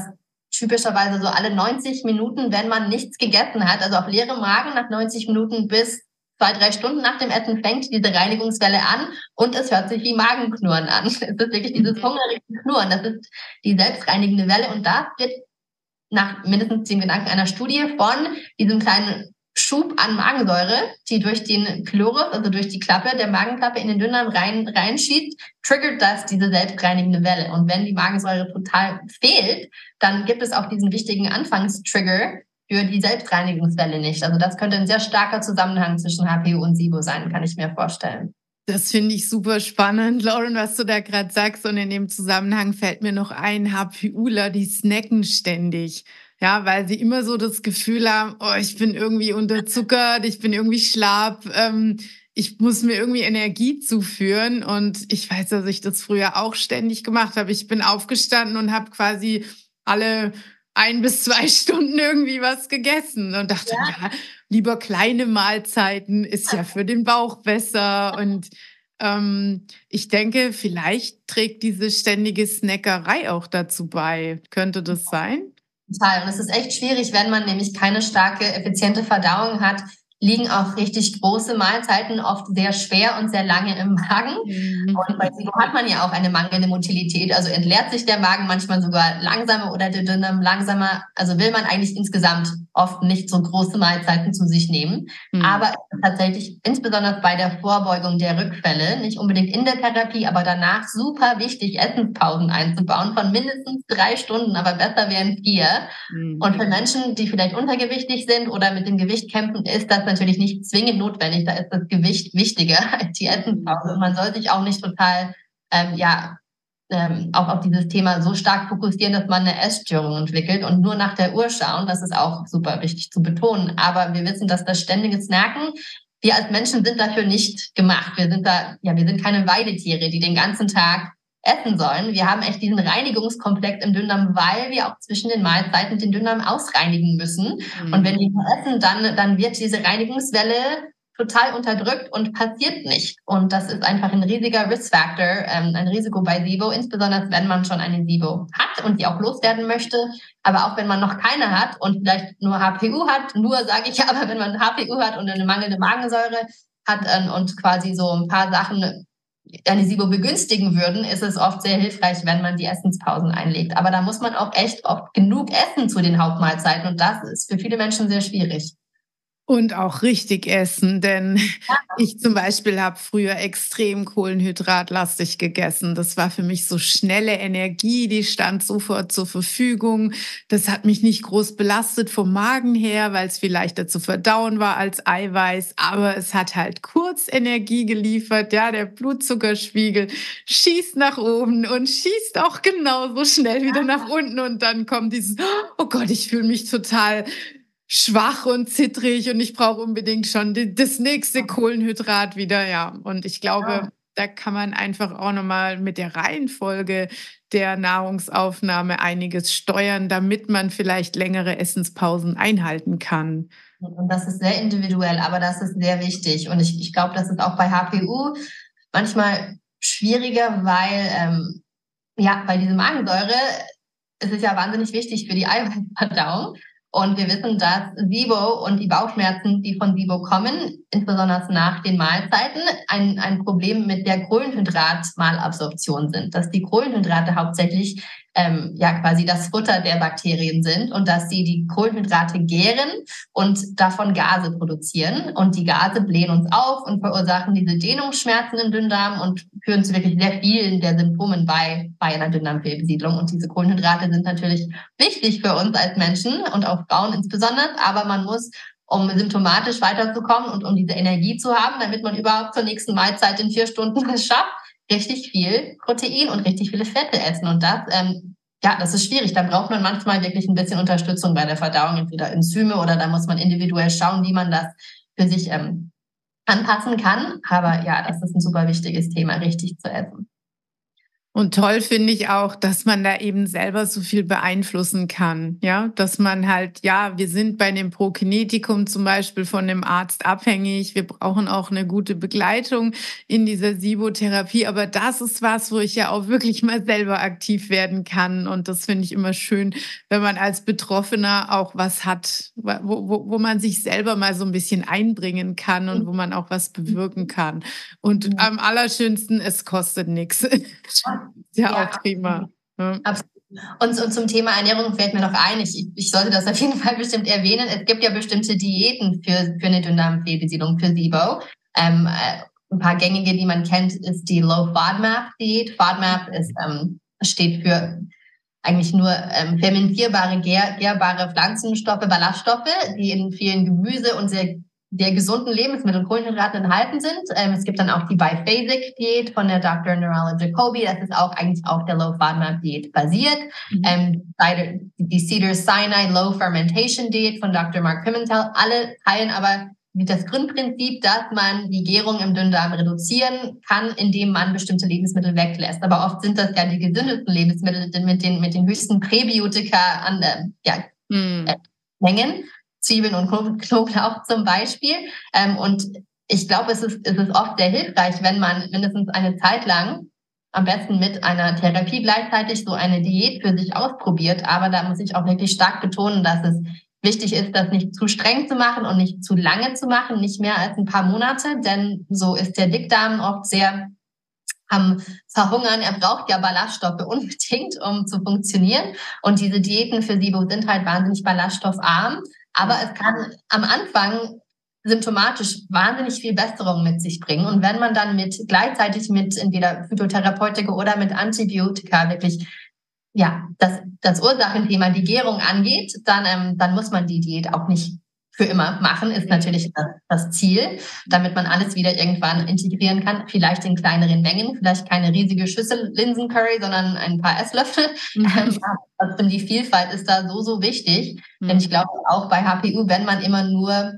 typischerweise so alle 90 Minuten, wenn man nichts gegessen hat, also auf leerem Magen nach 90 Minuten bis zwei, drei Stunden nach dem Essen fängt diese Reinigungswelle an und es hört sich wie Magenknurren an. Es ist wirklich dieses mhm. hungrige Knurren. Das ist die selbstreinigende Welle und das wird nach mindestens dem Gedanken einer Studie von diesem kleinen Schub an Magensäure, die durch den Pylorus, also durch die Klappe der Magenklappe in den Dünndarm rein, reinschiebt, triggert das diese selbstreinigende Welle. Und wenn die Magensäure total fehlt, dann gibt es auch diesen wichtigen Anfangstrigger, für die Selbstreinigungswelle nicht. Also das könnte ein sehr starker Zusammenhang zwischen HPU und SIBO sein, kann ich mir vorstellen. Das finde ich super spannend, Lauren, was du da gerade sagst. Und in dem Zusammenhang fällt mir noch ein, HPUler, die snacken ständig. Ja, weil sie immer so das Gefühl haben, oh, ich bin irgendwie unterzuckert, ich bin irgendwie schlapp, ähm, ich muss mir irgendwie Energie zuführen. Und ich weiß, dass ich das früher auch ständig gemacht habe. Ich bin aufgestanden und habe quasi alle ein bis zwei Stunden irgendwie was gegessen und dachte, ja, ja lieber kleine Mahlzeiten ist ja für den Bauch besser. Und Ähm, ich denke, vielleicht trägt diese ständige Snackerei auch dazu bei. Könnte das sein? Total. Und es ist echt schwierig, wenn man nämlich keine starke, effiziente Verdauung hat, liegen auch richtig große Mahlzeiten oft sehr schwer und sehr lange im Magen. Mhm. Und bei SIBO hat man ja auch eine mangelnde Motilität. Also entleert sich der Magen manchmal sogar langsamer oder der Dünndarm langsamer. Also will man eigentlich insgesamt oft nicht so große Mahlzeiten zu sich nehmen. Mhm. Aber tatsächlich, insbesondere bei der Vorbeugung der Rückfälle, nicht unbedingt in der Therapie, aber danach super wichtig, Essenspausen einzubauen von mindestens drei Stunden, aber besser wären vier. Mhm. Und für Menschen, die vielleicht untergewichtig sind oder mit dem Gewicht kämpfen, ist das natürlich nicht zwingend notwendig. Da ist das Gewicht wichtiger als die Essenspause. Und man soll sich auch nicht total, ähm, ja, ähm, auch auf dieses Thema so stark fokussieren, dass man eine Essstörung entwickelt und nur nach der Uhr schauen. Das ist auch super wichtig zu betonen. Aber wir wissen, dass das ständige Snacken wir als Menschen sind dafür nicht gemacht. Wir sind da, ja, wir sind keine Weidetiere, die den ganzen Tag essen sollen. Wir haben echt diesen Reinigungskomplex im Dünndarm, weil wir auch zwischen den Mahlzeiten den Dünndarm ausreinigen müssen. Mhm. Und wenn wir essen, dann, dann wird diese Reinigungswelle total unterdrückt und passiert nicht. Und das ist einfach ein riesiger Risk-Factor, ähm, ein Risiko bei SIBO, insbesondere wenn man schon eine SIBO hat und die auch loswerden möchte. Aber auch wenn man noch keine hat und vielleicht nur HPU hat, nur sage ich aber, wenn man HPU hat und eine mangelnde Magensäure hat ähm, und quasi so ein paar Sachen eine SIBO begünstigen würden, ist es oft sehr hilfreich, wenn man die Essenspausen einlegt. Aber da muss man auch echt oft genug essen zu den Hauptmahlzeiten und das ist für viele Menschen sehr schwierig. Und auch richtig essen, denn ja. ich zum Beispiel habe früher extrem kohlenhydratlastig gegessen. Das war für mich so schnelle Energie, die stand sofort zur Verfügung. Das hat mich nicht groß belastet vom Magen her, weil es viel leichter zu verdauen war als Eiweiß. Aber es hat halt kurz Energie geliefert. Ja, der Blutzuckerspiegel schießt nach oben und schießt auch genauso schnell wieder nach unten. Und dann kommt dieses, oh Gott, ich fühle mich total schwach und zittrig und ich brauche unbedingt schon das nächste Kohlenhydrat wieder, ja. Und ich glaube, ja. da kann man einfach auch nochmal mit der Reihenfolge der Nahrungsaufnahme einiges steuern, damit man vielleicht längere Essenspausen einhalten kann. Und das ist sehr individuell, aber das ist sehr wichtig. Und ich, ich glaube, das ist auch bei HPU manchmal schwieriger, weil ähm, ja, bei diese Magensäure ist es ja wahnsinnig wichtig für die Eiweißverdauung. Und wir wissen, dass SIBO und die Bauchschmerzen, die von SIBO kommen, insbesondere nach den Mahlzeiten, ein, ein Problem mit der Kohlenhydratmalabsorption sind. Dass die Kohlenhydrate hauptsächlich ähm, ja quasi das Futter der Bakterien sind und dass sie die Kohlenhydrate gären und davon Gase produzieren. Und die Gase blähen uns auf und verursachen diese Dehnungsschmerzen im Dünndarm und führen zu wirklich sehr vielen der Symptomen bei, bei einer Dünndarmfehlbesiedlung. Und diese Kohlenhydrate sind natürlich wichtig für uns als Menschen und auch Frauen insbesondere, aber man muss um symptomatisch weiterzukommen und um diese Energie zu haben, damit man überhaupt zur nächsten Mahlzeit in vier Stunden es schafft, richtig viel Protein und richtig viele Fette essen. Und das, ähm, ja, das ist schwierig. Da braucht man manchmal wirklich ein bisschen Unterstützung bei der Verdauung, entweder Enzyme oder da muss man individuell schauen, wie man das für sich ähm, anpassen kann. Aber ja, das ist ein super wichtiges Thema, richtig zu essen. Und toll finde ich auch, dass man da eben selber so viel beeinflussen kann. Ja, dass man halt, ja, wir sind bei dem Prokinetikum zum Beispiel von dem Arzt abhängig. Wir brauchen auch eine gute Begleitung in dieser Sibotherapie. Aber das ist was, wo ich ja auch wirklich mal selber aktiv werden kann. Und das finde ich immer schön, wenn man als Betroffener auch was hat, wo, wo, wo man sich selber mal so ein bisschen einbringen kann und wo man auch was bewirken kann. Und am allerschönsten, es kostet nichts. ja, ja, auch prima. Ja. Absolut. Und, und, zum Thema Ernährung fällt mir noch ein, ich, ich sollte das auf jeden Fall bestimmt erwähnen. Es gibt ja bestimmte Diäten für, für eine Dünndarmfehlbesiedlung, für SIBO. Ähm, äh, ein paar gängige, die man kennt, ist die Low FODMAP Diät. FODMAP ist, ähm, steht für eigentlich nur ähm, fermentierbare, gär, gärbare Pflanzenstoffe, Ballaststoffe, die in vielen Gemüse und sehr der gesunden Lebensmittel Kohlenhydrate enthalten sind. Ähm, es gibt dann auch die Biphasic-Diät von der Dr. Nurala Jacobi. Das ist auch eigentlich auf der Low FODMAP Diät basiert. Mhm. Ähm, die Cedar Sinai Low Fermentation Diät von Dr. Mark Pimentel. Alle teilen aber das Grundprinzip, dass man die Gärung im Dünndarm reduzieren kann, indem man bestimmte Lebensmittel weglässt. Aber oft sind das ja die gesündesten Lebensmittel mit den, mit den höchsten Präbiotika an äh, ja, mhm. äh, Mengen. Zwiebeln und Knoblauch zum Beispiel. Ähm, und ich glaube, es ist, es ist oft sehr hilfreich, wenn man mindestens eine Zeit lang am besten mit einer Therapie gleichzeitig so eine Diät für sich ausprobiert. Aber da muss ich auch wirklich stark betonen, dass es wichtig ist, das nicht zu streng zu machen und nicht zu lange zu machen, nicht mehr als ein paar Monate, denn so ist der Dickdarm oft sehr am Verhungern. Er braucht ja Ballaststoffe unbedingt, um zu funktionieren. Und diese Diäten für SIBO sind halt wahnsinnig ballaststoffarm. Aber es kann am Anfang symptomatisch wahnsinnig viel Besserung mit sich bringen. Und wenn man dann mit gleichzeitig mit entweder Phytotherapeutika oder mit Antibiotika wirklich ja das, das Ursachenthema, die Gärung angeht, dann, ähm, dann muss man die Diät auch nicht für immer machen, ist natürlich das, Ziel, damit man alles wieder irgendwann integrieren kann. Vielleicht in kleineren Mengen, vielleicht keine riesige Schüssel Linsencurry, sondern ein paar Esslöffel. Mhm. Trotzdem die Vielfalt ist da so, so wichtig. Mhm. Denn ich glaube auch bei HPU, wenn man immer nur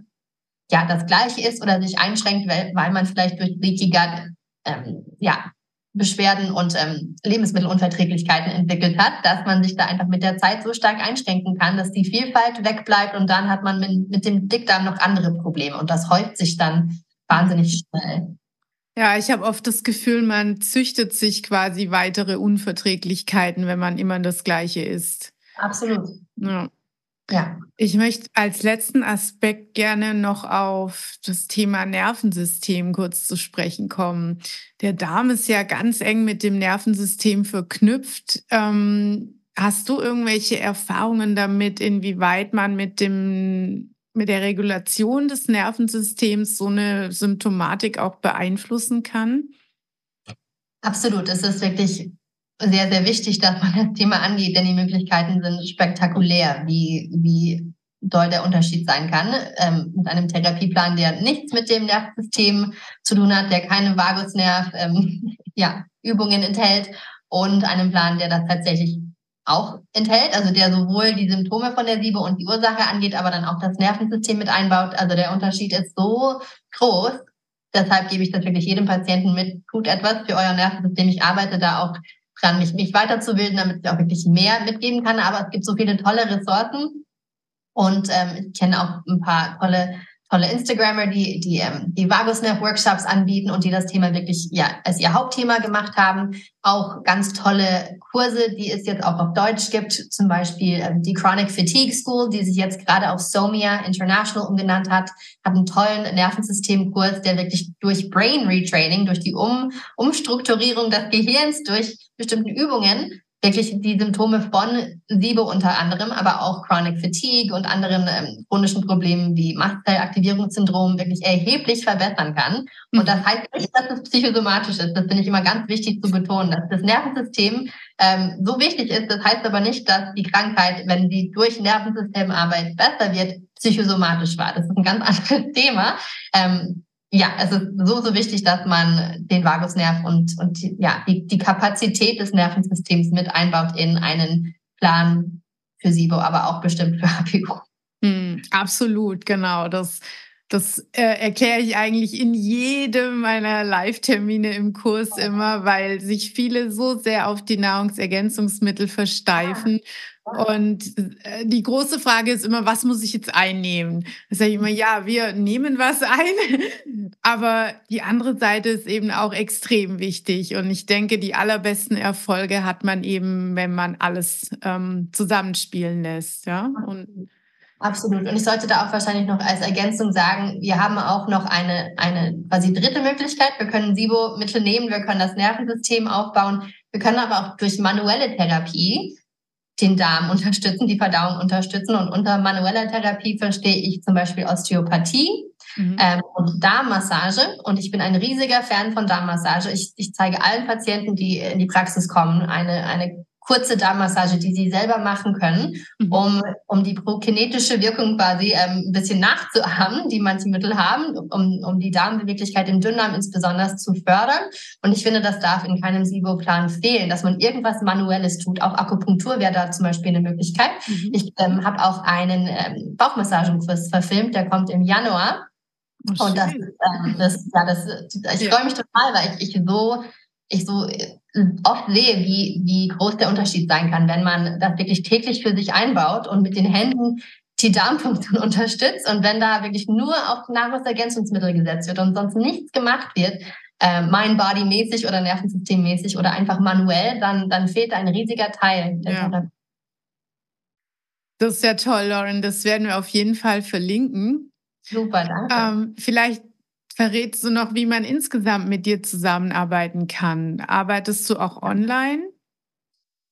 ja das Gleiche ist oder sich einschränkt, weil, weil man vielleicht durch Leaky Gut ähm, ja, Beschwerden und ähm, Lebensmittelunverträglichkeiten entwickelt hat, dass man sich da einfach mit der Zeit so stark einschränken kann, dass die Vielfalt wegbleibt und dann hat man mit, mit dem Dickdarm noch andere Probleme und das häuft sich dann wahnsinnig schnell. Ja, ich habe oft das Gefühl, man züchtet sich quasi weitere Unverträglichkeiten, wenn man immer das Gleiche isst. Absolut. Ja. Ja. Ich möchte als letzten Aspekt gerne noch auf das Thema Nervensystem kurz zu sprechen kommen. Der Darm ist ja ganz eng mit dem Nervensystem verknüpft. Ähm, hast du irgendwelche Erfahrungen damit, inwieweit man mit dem mit der Regulation des Nervensystems so eine Symptomatik auch beeinflussen kann? Absolut. Es ist wirklich sehr, sehr wichtig, dass man das Thema angeht, denn die Möglichkeiten sind spektakulär, wie, wie doll der Unterschied sein kann. Ähm, mit einem Therapieplan, der nichts mit dem Nervensystem zu tun hat, der keine Vagusnerv ähm, ja, Übungen enthält und einem Plan, der das tatsächlich auch enthält, also der sowohl die Symptome von der Siebe und die Ursache angeht, aber dann auch das Nervensystem mit einbaut. Also der Unterschied ist so groß. Deshalb gebe ich das wirklich jedem Patienten mit. Tut etwas für euer Nervensystem. Ich arbeite da auch dran, mich, mich weiterzubilden, damit ich auch wirklich mehr mitgeben kann. Aber es gibt so viele tolle Ressourcen und ähm, ich kenne auch ein paar tolle tolle Instagrammer, die die ähm, die Vagusnerv Workshops anbieten und die das Thema wirklich ja als ihr Hauptthema gemacht haben. Auch ganz tolle Kurse, die es jetzt auch auf Deutsch gibt, zum Beispiel ähm, die Chronic Fatigue School, die sich jetzt gerade auf Somia International umgenannt hat, hat einen tollen Nervensystemkurs, der wirklich durch Brain Retraining, durch die um Umstrukturierung des Gehirns, durch bestimmten Übungen wirklich die Symptome von SIBO unter anderem, aber auch Chronic Fatigue und anderen ähm, chronischen Problemen wie Mastzellaktivierungssyndrom wirklich erheblich verbessern kann. Und mhm. das heißt nicht, dass es psychosomatisch ist. Das finde ich immer ganz wichtig zu betonen, dass das Nervensystem ähm, so wichtig ist. Das heißt aber nicht, dass die Krankheit, wenn sie durch Nervensystemarbeit besser wird, psychosomatisch war. Das ist ein ganz anderes Thema. Ähm, ja, es ist so, so wichtig, dass man den Vagusnerv und, und ja, die, die Kapazität des Nervensystems mit einbaut in einen Plan für SIBO, aber auch bestimmt für HPU. Hm, absolut, genau. Das, das äh, erkläre ich eigentlich in jedem meiner Live-Termine im Kurs immer, weil sich viele so sehr auf die Nahrungsergänzungsmittel versteifen und äh, die große Frage ist immer, was muss ich jetzt einnehmen? Da sage ich immer, ja, wir nehmen was ein, aber die andere Seite ist eben auch extrem wichtig. Und ich denke, die allerbesten Erfolge hat man eben, wenn man alles ähm, zusammenspielen lässt. Ja? Und Absolut. Und ich sollte da auch wahrscheinlich noch als Ergänzung sagen, wir haben auch noch eine, eine quasi dritte Möglichkeit. Wir können SIBO-Mittel nehmen, wir können das Nervensystem aufbauen. Wir können aber auch durch manuelle Therapie den Darm unterstützen, die Verdauung unterstützen. Und unter manueller Therapie verstehe ich zum Beispiel Osteopathie mhm. ähm, und Darmmassage. Und ich bin ein riesiger Fan von Darmmassage. Ich, ich zeige allen Patienten, die in die Praxis kommen, eine, eine kurze Darmmassage, die Sie selber machen können, mhm. um, um die prokinetische Wirkung quasi ähm, ein bisschen nachzuahmen, die manche Mittel haben, um, um die Darmbeweglichkeit im Dünndarm insbesondere zu fördern. Und ich finde, das darf in keinem SIBO-Plan fehlen, dass man irgendwas Manuelles tut. Auch Akupunktur wäre da zum Beispiel eine Möglichkeit. Mhm. Ich ähm, habe auch einen ähm, Bauchmassagenkurs verfilmt, der kommt im Januar. Oh, und das, ähm, das, ja, das, ich ja. freue mich total, weil ich, ich so ich so äh, oft sehe, wie, wie groß der Unterschied sein kann, wenn man das wirklich täglich für sich einbaut und mit den Händen die Darmfunktion unterstützt. Und wenn da wirklich nur auf Nahrungsergänzungsmittel gesetzt wird und sonst nichts gemacht wird, äh, Mind-Body-mäßig oder Nervensystem-mäßig oder einfach manuell, dann, dann fehlt ein riesiger Teil ja. Das ist ja toll, Lauren. Das werden wir auf jeden Fall verlinken. Super, danke. Ähm, vielleicht verrätst du noch, wie man insgesamt mit dir zusammenarbeiten kann. Arbeitest du auch online?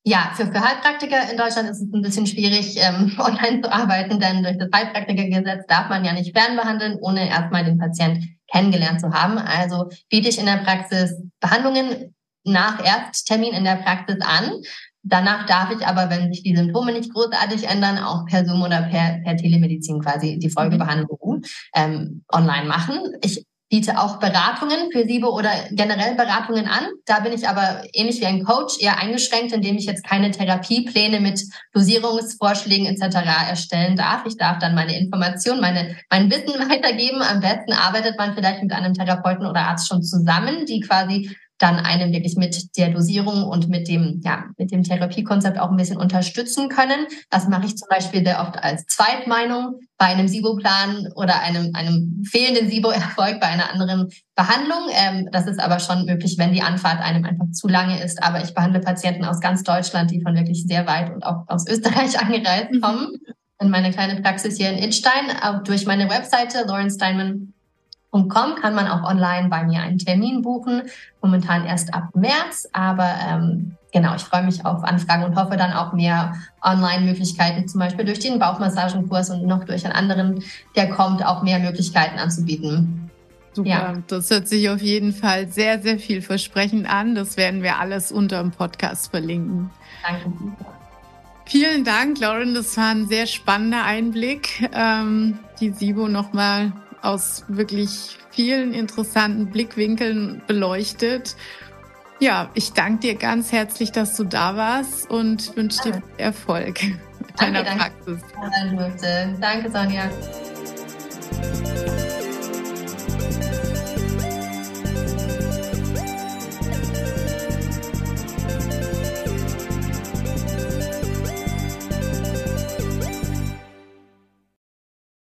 Ja, für, für Heilpraktiker in Deutschland ist es ein bisschen schwierig, ähm, online zu arbeiten, denn durch das Heilpraktikergesetz darf man ja nicht fernbehandeln, ohne erstmal den Patient kennengelernt zu haben. Also biete ich in der Praxis Behandlungen nach Ersttermin in der Praxis an. Danach darf ich aber, wenn sich die Symptome nicht großartig ändern, auch per Zoom oder per, per Telemedizin quasi die Folgebehandlung ähm, online machen. Ich biete auch Beratungen für SIBO oder generell Beratungen an. Da bin ich aber ähnlich wie ein Coach eher eingeschränkt, indem ich jetzt keine Therapiepläne mit Dosierungsvorschlägen etc. erstellen darf. Ich darf dann meine Informationen, meine, mein Wissen weitergeben. Am besten arbeitet man vielleicht mit einem Therapeuten oder Arzt schon zusammen, die quasi dann einem wirklich mit der Dosierung und mit dem, ja, mit dem Therapiekonzept auch ein bisschen unterstützen können. Das mache ich zum Beispiel sehr oft als Zweitmeinung bei einem SIBO-Plan oder einem, einem fehlenden SIBO-Erfolg bei einer anderen Behandlung. Ähm, das ist aber schon möglich, wenn die Anfahrt einem einfach zu lange ist. Aber ich behandle Patienten aus ganz Deutschland, die von wirklich sehr weit und auch aus Österreich angereist mhm. kommen. In meine kleine Praxis hier in Idstein, auch durch meine Webseite Lauren Steinman Com kann man auch online bei mir einen Termin buchen. Momentan erst ab März, aber ähm, genau, ich freue mich auf Anfragen und hoffe dann auch mehr Online-Möglichkeiten, zum Beispiel durch den Bauchmassagenkurs und noch durch einen anderen, der kommt, auch mehr Möglichkeiten anzubieten. Super, ja. das hört sich auf jeden Fall sehr, sehr vielversprechend an. Das werden wir alles unter dem Podcast verlinken. Danke. Vielen Dank, Lauren. Das war ein sehr spannender Einblick. Ähm, die SIBO nochmal aus wirklich vielen interessanten Blickwinkeln beleuchtet. Ja, ich danke dir ganz herzlich, dass du da warst und wünsche dir viel Erfolg mit deiner danke, danke. Praxis. Danke, Sonja.